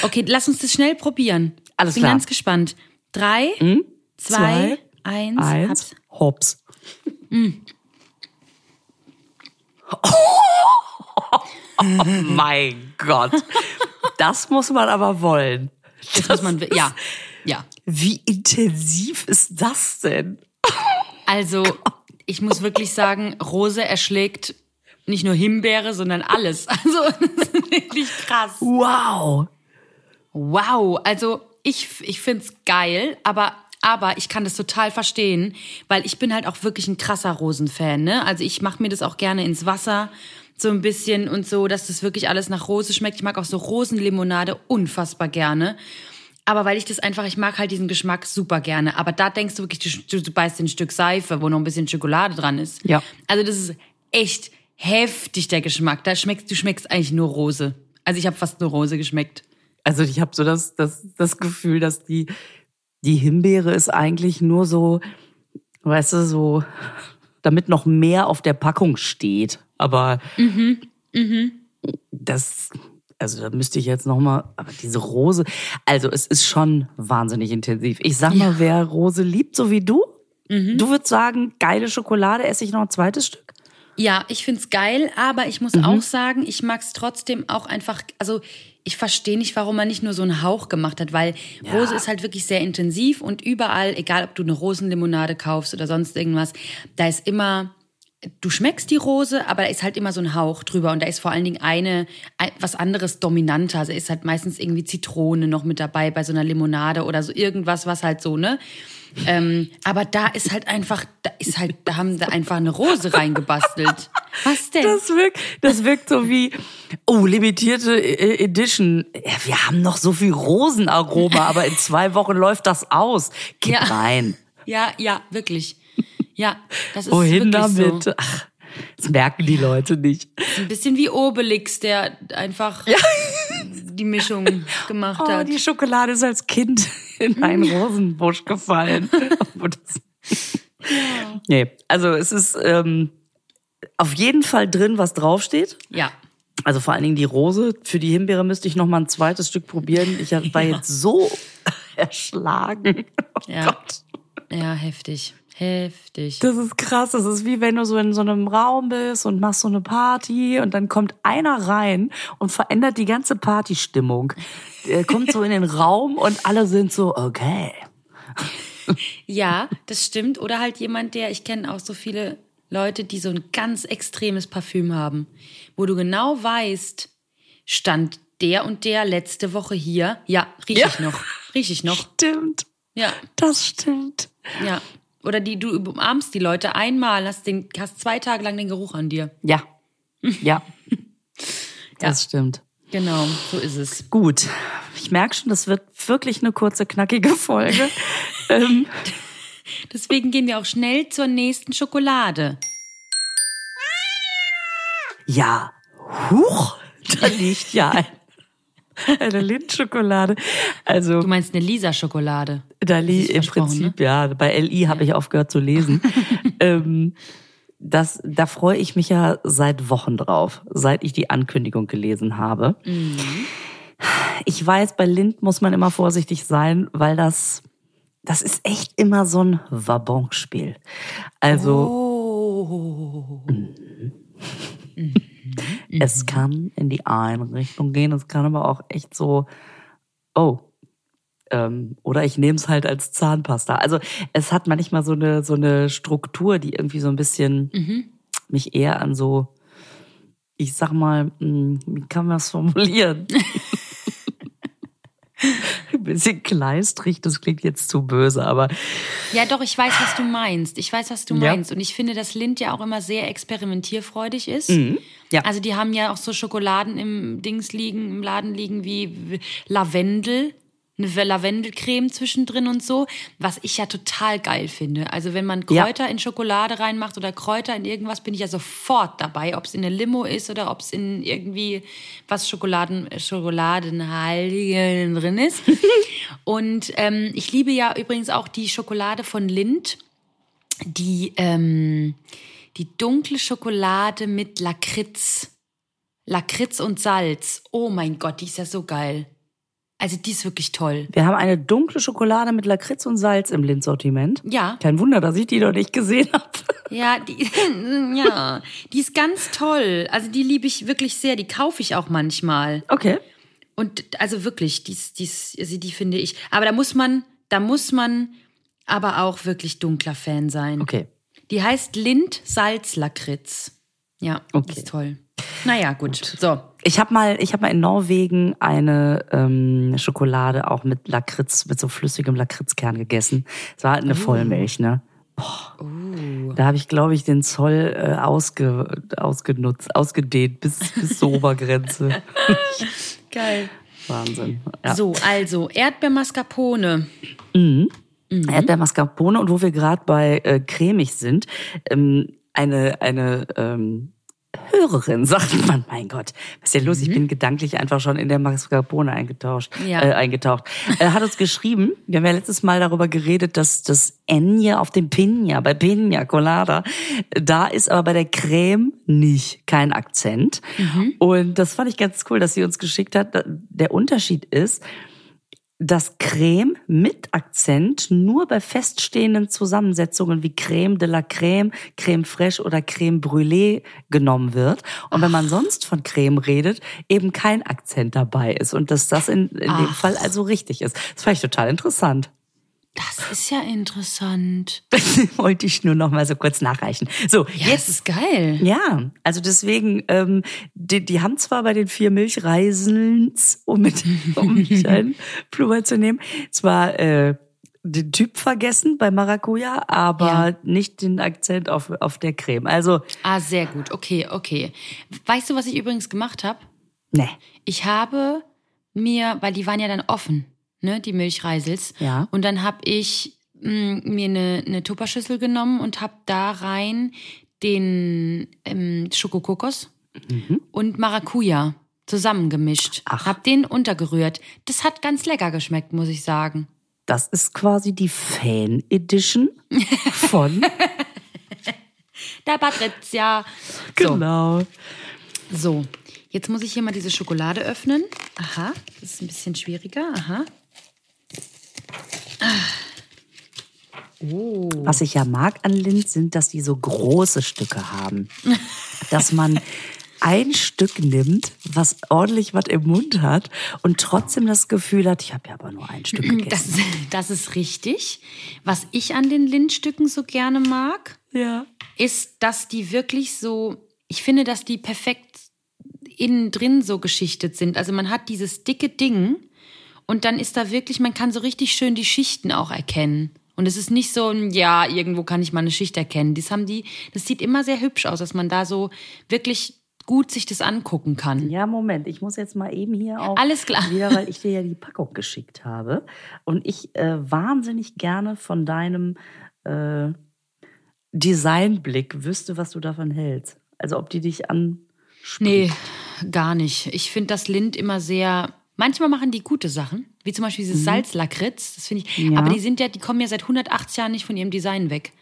Okay, lass uns das schnell probieren. Alles Bin klar. ganz gespannt. Drei, zwei, zwei, eins, Eins, hab's. hops. Oh (laughs) mein Gott. Das muss man aber wollen. Das muss man. Ja. Ja. Wie intensiv ist das denn? Also, ich muss wirklich sagen, Rose erschlägt nicht nur Himbeere, sondern alles. (laughs) Also, das ist wirklich krass. Wow. Wow, also ich, ich find's geil, aber, aber ich kann das total verstehen, weil ich bin halt auch wirklich ein krasser Rosenfan, ne? Also ich mache mir das auch gerne ins Wasser, so ein bisschen und so, dass das wirklich alles nach Rose schmeckt. Ich mag auch so Rosenlimonade unfassbar gerne. Aber weil ich das einfach, ich mag halt diesen Geschmack super gerne. Aber da denkst du wirklich, du, du beißt ein Stück Seife, wo noch ein bisschen Schokolade dran ist. Ja. Also das ist echt heftig, der Geschmack. Da schmeckst, du schmeckst eigentlich nur Rose. Also ich habe fast nur Rose geschmeckt. Also ich habe so das, das, das Gefühl, dass die, die Himbeere ist eigentlich nur so, weißt du, so, damit noch mehr auf der Packung steht. Aber das, also da müsste ich jetzt noch mal, aber diese Rose, also es ist schon wahnsinnig intensiv. Ich sag mal, wer Rose liebt, so wie du, du würdest sagen, geile Schokolade, esse ich noch ein zweites Stück? Ja, ich find's geil, aber ich muss auch sagen, ich mag's trotzdem auch einfach, also ich verstehe nicht, warum man nicht nur so einen Hauch gemacht hat, weil Rose ist halt wirklich sehr intensiv und überall, egal ob du eine Rosenlimonade kaufst oder sonst irgendwas, da ist immer du schmeckst die Rose, aber da ist halt immer so ein Hauch drüber und da ist vor allen Dingen eine, ein, was anderes dominanter. Also ist halt meistens irgendwie Zitrone noch mit dabei bei so einer Limonade oder so irgendwas, was halt so, ne? Ähm, aber da ist halt einfach, da ist halt, da haben sie einfach eine Rose reingebastelt. Was denn? Das wirkt, das wirkt so wie, oh, limitierte äh, Edition. Ja, wir haben noch so viel Rosenaroma, aber in zwei Wochen läuft das aus. Gib Ja. rein. Ja, ja, wirklich. Ja, das ist Wohin damit? so. Ach, das merken die Leute nicht. Ein bisschen wie Obelix, der einfach die Mischung gemacht Oh, hat. die Schokolade ist als Kind (laughs) in einen Rosenbusch gefallen. (laughs) Das- Nee, also es ist ähm, auf jeden Fall drin, was draufsteht. Ja. Also vor allen Dingen die Rose. Für die Himbeere müsste ich noch mal ein zweites Stück probieren. Ich war jetzt so (laughs) erschlagen. Oh Ja. Gott. Ja, heftig. Heftig. Das ist krass. Das ist wie wenn du so in so einem Raum bist und machst so eine Party und dann kommt einer rein und verändert die ganze Partystimmung. Er kommt so in den (laughs) Raum und alle sind so, okay. Ja, das stimmt. Oder halt jemand, der, ich kenne auch so viele Leute, die so ein ganz extremes Parfüm haben, wo du genau weißt, stand der und der letzte Woche hier. Ja, riech Ja. ich noch. Riech ich noch. Stimmt. Ja, Das stimmt. ja. Oder die, du umarmst die Leute einmal, hast, den, hast zwei Tage lang den Geruch an dir. Ja. (laughs) Ja. Das stimmt. Genau, so ist es. Gut. Ich merke schon, das wird wirklich eine kurze, knackige Folge. (laughs) ähm, Deswegen gehen wir auch schnell zur nächsten Schokolade. ja. Huch. Da liegt ja ein, (laughs) eine Lindschokolade. Also Du meinst eine Lisa-Schokolade. Da li ist im versprochen, Prinzip, ja. Bei LI habe ich aufgehört zu lesen. (laughs) ähm, das, da freue ich mich ja seit Wochen drauf, seit ich die Ankündigung gelesen habe. Ich weiß, bei Lind muss man immer vorsichtig sein, weil das, das ist echt immer so ein Wabonspiel. Also, Oh. Es kann in die eine Richtung gehen, es kann aber auch echt so, oh, ähm, oder ich nehme es halt als Zahnpasta. Also es hat manchmal so eine so eine Struktur, die irgendwie so ein bisschen mich eher an so, ich sag mal, mh, wie kann man es formulieren? (laughs) bisschen kleistrig, das klingt jetzt zu böse, aber Ja, doch, ich weiß, was du meinst. Ich weiß, was du Ja. meinst. Und ich finde, dass Lind ja auch immer sehr experimentierfreudig ist. Mhm. Ja. Also die haben ja auch so Schokoladen im Dings liegen, im Laden liegen wie Lavendel. Eine Lavendelcreme zwischendrin und so, was ich ja total geil finde. Also wenn man Ja. Kräuter in Schokolade reinmacht oder Kräuter in irgendwas, bin ich ja sofort dabei, ob es in eine Limo ist oder ob es in irgendwie was Schokoladen, Schokoladenhaltigen drin ist. (laughs) und ähm, ich liebe ja übrigens auch die Schokolade von Lind, die, ähm, die dunkle Schokolade mit Lakritz. Lakritz und Salz. Oh mein Gott, die ist ja so geil. Also die ist wirklich toll. wir haben eine dunkle Schokolade mit Lakritz und Salz im Lind-Sortiment. Ja, Kein Wunder, dass ich die noch nicht gesehen habe. ja, die, (laughs) ja, die ist ganz toll. Also die liebe ich wirklich sehr. Die kaufe ich auch manchmal. Okay. Und also wirklich, dies, dies, also die finde ich. Aber da muss man, da muss man aber auch wirklich dunkler Fan sein. Okay. Die heißt Lind Salzlakritz. Ja, Okay. ist toll. Naja, gut. So. Ich habe mal, ich habe mal in Norwegen eine ähm, Schokolade auch mit Lakritz, mit so flüssigem Lakritzkern gegessen. Es war halt eine Vollmilch, ne? Boah. Da habe ich, glaube ich, den Zoll äh, ausge, ausgenutzt, ausgedehnt bis bis zur Obergrenze. (laughs) Geil. Wahnsinn. Ja. So, also Erdbeermascarpone. Erdbeermascarpone und wo wir gerade bei äh, cremig sind, ähm, eine eine ähm, Hörerin, sagt man, mein Gott, was ist denn los? Ich bin gedanklich einfach schon in der Mascarpone eingetauscht, Ja. äh, eingetaucht. Er hat uns geschrieben, wir haben ja letztes Mal darüber geredet, dass das N auf dem Pina, bei Pina Colada, da ist aber bei der Creme nicht, kein Akzent. Und das fand ich ganz cool, dass sie uns geschickt hat. Der Unterschied ist, dass Creme mit Akzent nur bei feststehenden Zusammensetzungen wie Creme de la Creme, Creme fraiche oder Creme brûlée genommen wird. Und wenn man sonst von Creme redet, eben kein Akzent dabei ist. Und dass das in, in dem. Fall also richtig ist. Das fand ich total interessant. Das ist ja interessant. (laughs) Wollte ich nur noch mal so kurz nachreichen. So, Ja, jetzt das ist geil. Ja, also deswegen, ähm, die, die haben zwar bei den vier Milchreisens, um mit (laughs) um nicht einen Plural zu nehmen, zwar äh, den Typ vergessen bei Maracuja, aber Ja. nicht den Akzent auf, auf der Creme. Also, Ah, sehr gut. Okay, okay. Weißt du, was ich übrigens gemacht habe? ne. Ich habe mir, weil die waren ja dann offen, ne, die Milchreisels. Ja. Und dann habe ich mh, mir eine, eine Tupperschüssel genommen und habe da rein den ähm, Schokokokos und Maracuja zusammengemischt. Ach. Hab den untergerührt. Das hat ganz lecker geschmeckt, muss ich sagen. Das ist quasi die Fan Edition (laughs) von. Da Patricia. So, genau. so. Jetzt muss ich hier mal diese Schokolade öffnen. Aha, das ist ein bisschen schwieriger. Aha. Oh. Was ich ja mag an Lindt sind, dass die so große Stücke haben. (laughs) dass man ein Stück nimmt, was ordentlich was im Mund hat und trotzdem das Gefühl hat, ich habe ja aber nur ein Stück gegessen. Das, das ist richtig. Was ich an den Lindstücken so gerne mag, ja. ist, dass die wirklich so, ich finde, dass die perfekt innen drin so geschichtet sind. Also man hat dieses dicke Ding und dann ist da wirklich, man kann so richtig schön die Schichten auch erkennen. Und es ist nicht so ein, ja, irgendwo kann ich mal eine Schicht erkennen. Das haben die, das sieht immer sehr hübsch aus, dass man da so wirklich gut sich das angucken kann. Ja, Moment, ich muss jetzt mal eben hier auch Alles klar. wieder, weil ich dir ja die Packung geschickt habe und ich äh, wahnsinnig gerne von deinem äh, Designblick wüsste, was du davon hältst. Also ob die dich an Nee, gar nicht. Ich finde das Lind immer sehr. Manchmal machen die gute Sachen, wie zum Beispiel dieses Salzlakritz. Das finde ich. Ja. Aber die sind ja, die kommen ja seit 180 Jahren nicht von ihrem Design weg.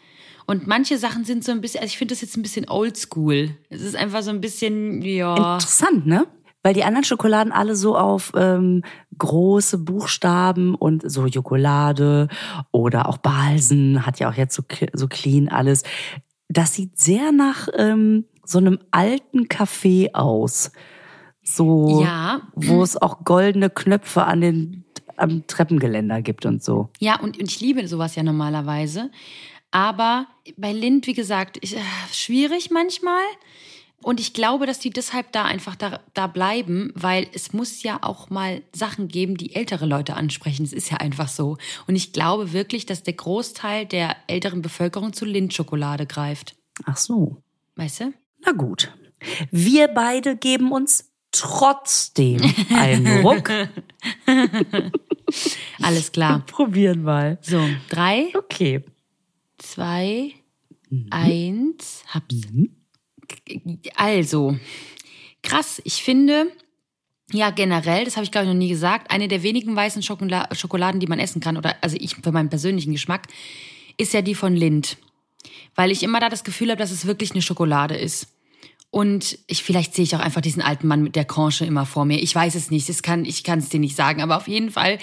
Und manche Sachen sind so ein bisschen, also ich finde das jetzt ein bisschen oldschool. Es ist einfach so ein bisschen, ja. Interessant, ne? Weil die anderen Schokoladen alle so auf ähm, große Buchstaben und so Schokolade oder auch Balsen hat ja auch jetzt so, so clean alles. Das sieht sehr nach ähm, so einem alten Café aus. So, Ja. wo es auch goldene Knöpfe an den, am Treppengeländer gibt und so. Ja, und, und ich liebe sowas ja normalerweise. Aber bei Lind, wie gesagt, ich, äh, schwierig manchmal. Und ich glaube, dass die deshalb da einfach da, da bleiben, weil es muss ja auch mal Sachen geben, die ältere Leute ansprechen. Es ist ja einfach so. Und ich glaube wirklich, dass der Großteil der älteren Bevölkerung zu Lindschokolade greift. Ach so. Weißt du? Na gut. Wir beide geben uns trotzdem einen Ruck. (laughs) Alles klar. Probieren mal. So, drei, Okay. zwei, eins, hab's. Also, krass, ich finde, ja, generell, das habe ich glaube ich noch nie gesagt, eine der wenigen weißen Schokola Schokoladen, die man essen kann, oder also ich für meinen persönlichen Geschmack, ist ja die von Lind. Weil ich immer da das Gefühl habe, dass es wirklich eine Schokolade ist. Und ich, vielleicht sehe ich auch einfach diesen alten Mann mit der Conche immer vor mir. Ich weiß es nicht, das kann, ich kann es dir nicht sagen. Aber auf jeden Fall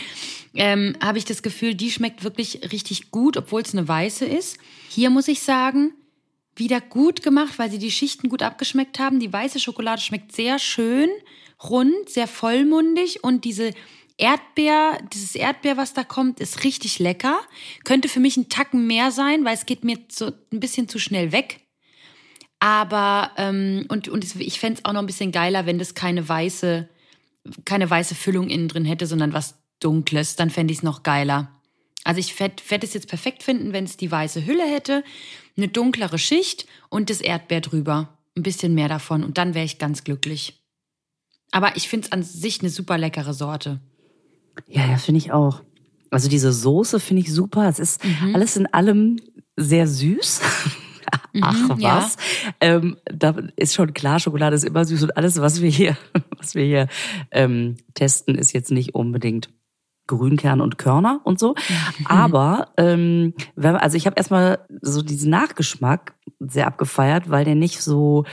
ähm, habe ich das Gefühl, die schmeckt wirklich richtig gut, obwohl es eine weiße ist. Hier muss ich sagen, wieder gut gemacht, weil sie die Schichten gut abgeschmeckt haben. Die weiße Schokolade schmeckt sehr schön, rund, sehr vollmundig und diese Erdbeer, dieses Erdbeer, was da kommt, ist richtig lecker. Könnte für mich ein Tacken mehr sein, weil es geht mir so ein bisschen zu schnell weg. Aber, ähm, und, und es- ich fänd's auch noch ein bisschen geiler, wenn das keine weiße, keine weiße Füllung innen drin hätte, sondern was Dunkles. Dann fände ich es noch geiler. Also ich werde es jetzt perfekt finden, wenn es die weiße Hülle hätte, eine dunklere Schicht und das Erdbeer drüber. Ein bisschen mehr davon und dann wäre ich ganz glücklich. Aber ich finde es an sich eine super leckere Sorte. Ja, ja, finde ich auch. Also diese Soße finde ich super. Es ist alles in allem sehr süß. (laughs) Ach was. ja. Ähm, da ist schon klar, Schokolade ist immer süß und alles, was wir hier, (laughs) was wir hier ähm, testen, ist jetzt nicht unbedingt Grünkern und Körner und so. Aber ähm, wenn, also ich habe erstmal so diesen Nachgeschmack sehr abgefeiert, weil der nicht so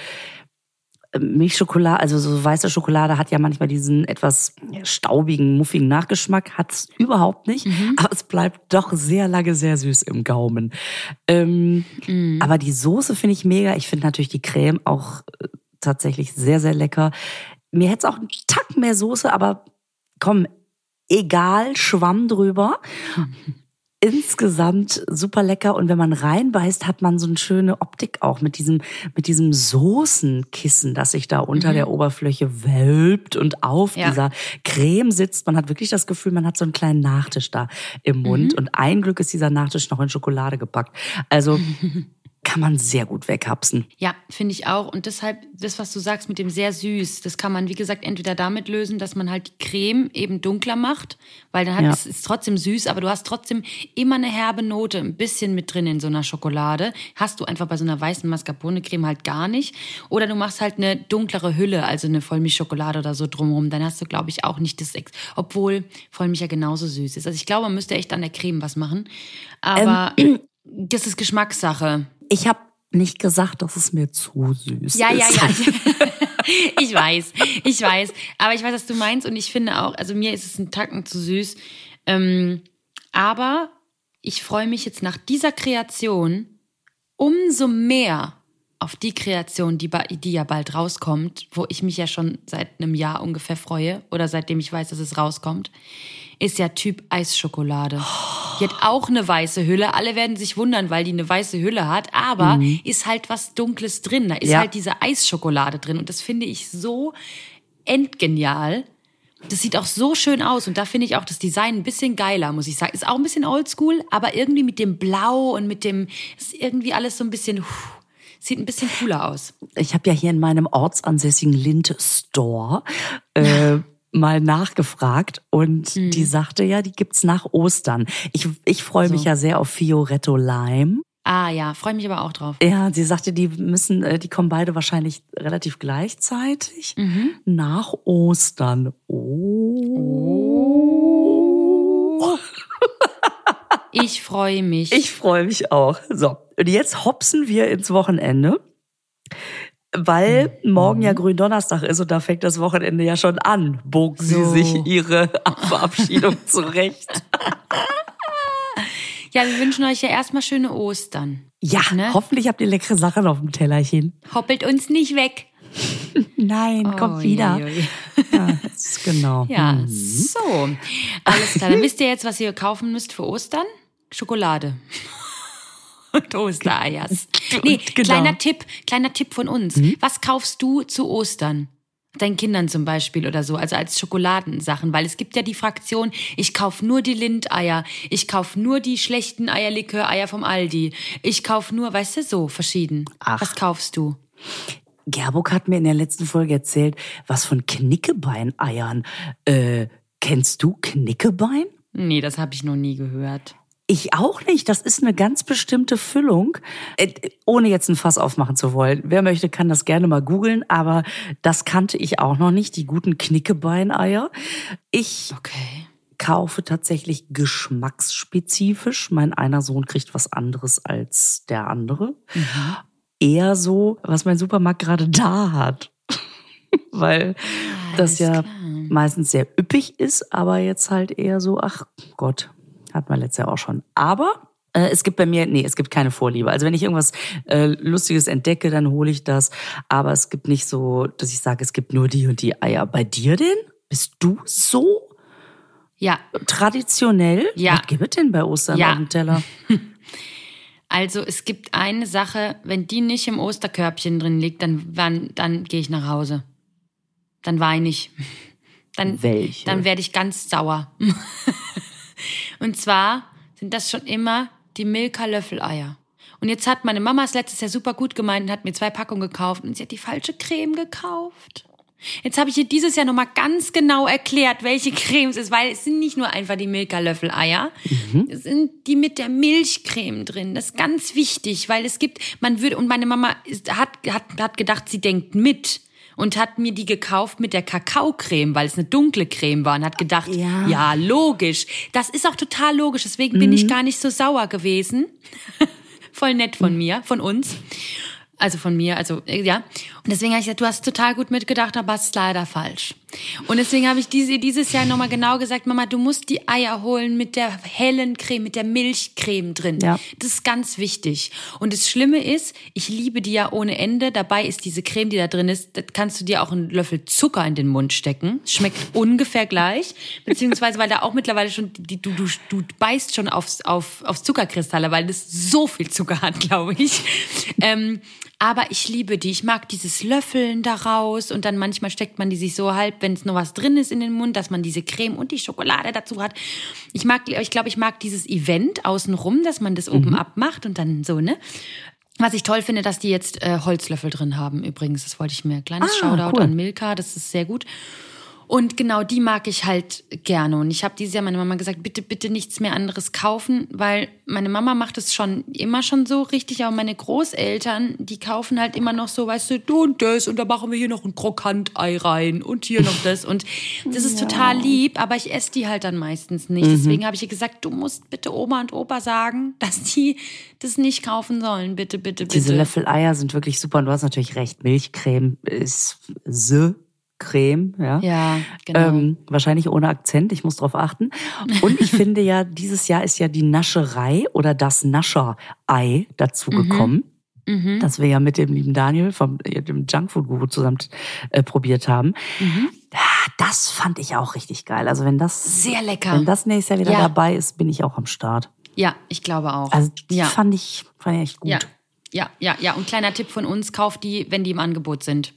Milchschokolade, also so weiße Schokolade hat ja manchmal diesen etwas staubigen, muffigen Nachgeschmack, hat's überhaupt nicht, aber es bleibt doch sehr lange sehr süß im Gaumen. Ähm, Aber die Soße finde ich mega. Ich finde natürlich die Creme auch äh, tatsächlich sehr, sehr lecker. Mir hätte es auch einen Tack mehr Soße, aber komm, egal, Schwamm drüber. (laughs) insgesamt super lecker und wenn man reinbeißt, hat man so eine schöne Optik auch mit diesem mit diesem Soßenkissen, das sich da unter mhm. der Oberfläche wölbt und auf ja. dieser Creme sitzt. Man hat wirklich das Gefühl, man hat so einen kleinen Nachtisch da im Mund mhm. und ein Glück ist dieser Nachtisch noch in Schokolade gepackt. Also (laughs) kann man sehr gut weghapsen. Ja, finde ich auch. Und deshalb, das, was du sagst mit dem sehr süß, das kann man, wie gesagt, entweder damit lösen, dass man halt die Creme eben dunkler macht, weil dann hat ja. es ist trotzdem süß, aber du hast trotzdem immer eine herbe Note, ein bisschen mit drin in so einer Schokolade. Hast du einfach bei so einer weißen Mascarpone-Creme halt gar nicht. Oder du machst halt eine dunklere Hülle, also eine Vollmilchschokolade oder so drumherum. Dann hast du, glaube ich, auch nicht das, Ex obwohl Vollmilch ja genauso süß ist. Also ich glaube, man müsste echt an der Creme was machen. Aber ähm, das ist Geschmackssache. Ich habe nicht gesagt, dass es mir zu süß ja, ist. Ja, ja, (laughs) ja. ich weiß, ich weiß. Aber ich weiß, was du meinst und ich finde auch, also mir ist es ein Tacken zu süß. Ähm, aber ich freue mich jetzt nach dieser Kreation umso mehr auf die Kreation, die, die ja bald rauskommt, wo ich mich ja schon seit einem Jahr ungefähr freue oder seitdem ich weiß, dass es rauskommt ist ja Typ Eisschokolade. Die hat auch eine weiße Hülle. Alle werden sich wundern, weil die eine weiße Hülle hat, aber mhm. ist halt was Dunkles drin. Da ist ja. halt diese Eisschokolade drin. Und das finde ich so endgenial. Das sieht auch so schön aus und da finde ich auch das Design ein bisschen geiler, muss ich sagen. Ist auch ein bisschen oldschool, aber irgendwie mit dem Blau und mit dem, ist irgendwie alles so ein bisschen, sieht ein bisschen cooler aus. Ich habe ja hier in meinem ortsansässigen Lind Store äh, mal nachgefragt und mhm. die sagte ja, die gibt's nach Ostern. Ich, ich freue so. mich ja sehr auf Fioretto Lime. Ah ja, freue mich aber auch drauf. Ja, sie sagte, die müssen, äh, die kommen beide wahrscheinlich relativ gleichzeitig mhm. nach Ostern. Oh. Ich freue mich. Ich freue mich auch. So, und jetzt hopsen wir ins Wochenende weil mhm. morgen ja Gründonnerstag ist und da fängt das Wochenende ja schon an, bogen so. sie sich ihre Verabschiedung (laughs) zurecht. (laughs) Ja, wir wünschen euch ja erstmal schöne Ostern. Ja, ne? hoffentlich habt ihr leckere Sachen auf dem Tellerchen. Hoppelt uns nicht weg. (laughs) Nein, oh, kommt wieder. Je, je. Ja, genau. Ja, mhm. so. Alles klar. Dann wisst ihr jetzt, was ihr kaufen müsst für Ostern? Schokolade und Ostereiers. Nee, genau. kleiner Tipp, kleiner Tipp von uns. Mhm. Was kaufst du zu Ostern? Deinen Kindern zum Beispiel oder so, also als Schokoladensachen, weil es gibt ja die Fraktion, ich kauf nur die Lindeier, ich kauf nur die schlechten Eierlikör-Eier vom Aldi, ich kauf nur, weißt du, so verschieden. Ach. Was kaufst du? Gerburg hat mir in der letzten Folge erzählt, was von Knickebeineiern. Äh, kennst du Knickebein? Nee, das habe ich noch nie gehört. Ich auch nicht. Das ist eine ganz bestimmte Füllung. Äh, ohne jetzt ein Fass aufmachen zu wollen. Wer möchte, kann das gerne mal googeln. Aber das kannte ich auch noch nicht. Die guten Knickebeineier. Ich okay. kaufe tatsächlich geschmacksspezifisch. Mein einer Sohn kriegt was anderes als der andere. Mhm. Eher so, was mein Supermarkt gerade da hat. (laughs) Weil das ja klar. meistens sehr üppig ist, aber jetzt halt eher so, ach Gott, hat man letztes Jahr auch schon. Aber äh, es gibt bei mir, nee, es gibt keine Vorliebe. Also wenn ich irgendwas äh, Lustiges entdecke, dann hole ich das. Aber es gibt nicht so, dass ich sage, es gibt nur die und die Eier. Bei dir denn? Bist du so? Ja. Traditionell? Ja. Was gibt es denn bei Ostern ja. auf dem Teller? (laughs) Also es gibt eine Sache, wenn die nicht im Osterkörbchen drin liegt, dann, dann, dann gehe ich nach Hause. Dann weine ich. (laughs) Dann, Welche? Dann werde ich ganz sauer. (laughs) Und zwar sind das schon immer die Milka Löffeleier. Und jetzt hat meine Mama es letztes Jahr super gut gemeint und hat mir zwei Packungen gekauft und sie hat die falsche Creme gekauft. Jetzt habe ich ihr dieses Jahr nochmal ganz genau erklärt, welche Cremes es ist, weil es sind nicht nur einfach die Milka Löffeleier, mhm. es sind die mit der Milchcreme drin. Das ist ganz wichtig, weil es gibt, man würde, und meine Mama hat, hat, hat gedacht, sie denkt mit und hat mir die gekauft mit der Kakaocreme, weil es eine dunkle Creme war und hat gedacht, ja, ja logisch. Das ist auch total logisch, deswegen mhm. bin ich mhm. gar nicht so sauer gewesen. (laughs) Voll nett von mir, von uns. Also von mir, also äh, ja. Und deswegen habe ich gesagt, du hast total gut mitgedacht, aber es ist leider falsch. Und deswegen habe ich diese, dieses Jahr nochmal genau gesagt, Mama, du musst die Eier holen mit der hellen Creme, mit der Milchcreme drin. Ja. Das ist ganz wichtig. Und das Schlimme ist, ich liebe die ja ohne Ende. Dabei ist diese Creme, die da drin ist, da kannst du dir auch einen Löffel Zucker in den Mund stecken. Schmeckt (laughs) ungefähr gleich. Beziehungsweise, weil da auch mittlerweile schon, die, du, du, du beißt schon aufs, auf, aufs Zuckerkristalle, weil das so viel Zucker hat, glaube ich. Ähm, aber ich liebe die. Ich mag dieses Löffeln daraus und dann manchmal steckt man die sich so halb, wenn es nur was drin ist in den Mund, dass man diese Creme und die Schokolade dazu hat. Ich mag, ich glaube, ich mag dieses Event außenrum, dass man das oben abmacht und dann so, ne? Was ich toll finde, dass die jetzt äh, Holzlöffel drin haben. Übrigens, das wollte ich mir. Kleines Ah, Shoutout cool. an Milka, das ist sehr gut. Und genau die mag ich halt gerne. Und ich habe dieses Jahr meiner Mama gesagt, bitte, bitte nichts mehr anderes kaufen, weil meine Mama macht es schon immer schon so richtig, aber meine Großeltern, die kaufen halt immer noch so, weißt du, du und das und da machen wir hier noch ein Krokantei rein und hier noch das. Und das ist (laughs) total lieb, aber ich esse die halt dann meistens nicht. Mhm. Deswegen habe ich ihr gesagt, du musst bitte Oma und Opa sagen, (laughs) dass die das nicht kaufen sollen. Bitte, bitte, bitte. Diese Löffeleier sind wirklich super und du hast natürlich recht. Milchcreme ist the Creme, ja. Ja, genau. Ähm, wahrscheinlich ohne Akzent, ich muss drauf achten. Und ich finde ja, dieses Jahr ist ja die Nascherei oder das Nascherei dazu Mhm. gekommen. Das wir ja mit dem lieben Daniel vom äh, dem Junkfood Guru zusammen äh, probiert haben. Mhm. Ah, Das fand ich auch richtig geil. Also wenn das Sehr lecker. wenn das nächstes Jahr wieder Ja. dabei ist, bin ich auch am Start. Ja, ich glaube auch. Also die ja. fand ich fand ich echt gut. Ja, ja, ja, ja. Und kleiner Tipp von uns, kauft die, wenn die im Angebot sind.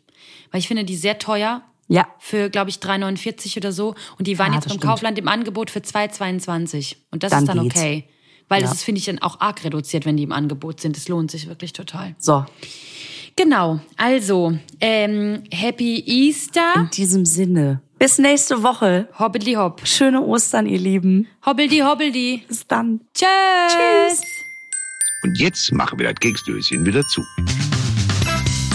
Weil ich finde die sehr teuer. Ja. Für, glaube ich, 3,49 oder so. Und die waren Ah, jetzt beim stimmt. Kaufland im Angebot für 2,22. Und das Dann ist dann geht's. okay. Weil Ja. das ist, finde ich, dann auch arg reduziert, wenn die im Angebot sind. Das lohnt sich wirklich total. So, Genau. Also, ähm, Happy Easter. in diesem Sinne. Bis nächste Woche. Hobbidi hopp. Schöne Ostern, ihr Lieben. Hobbidi hobbidi. Bis dann. Tschüss. Tschüss. Und jetzt machen wir das Keksdöschen wieder zu.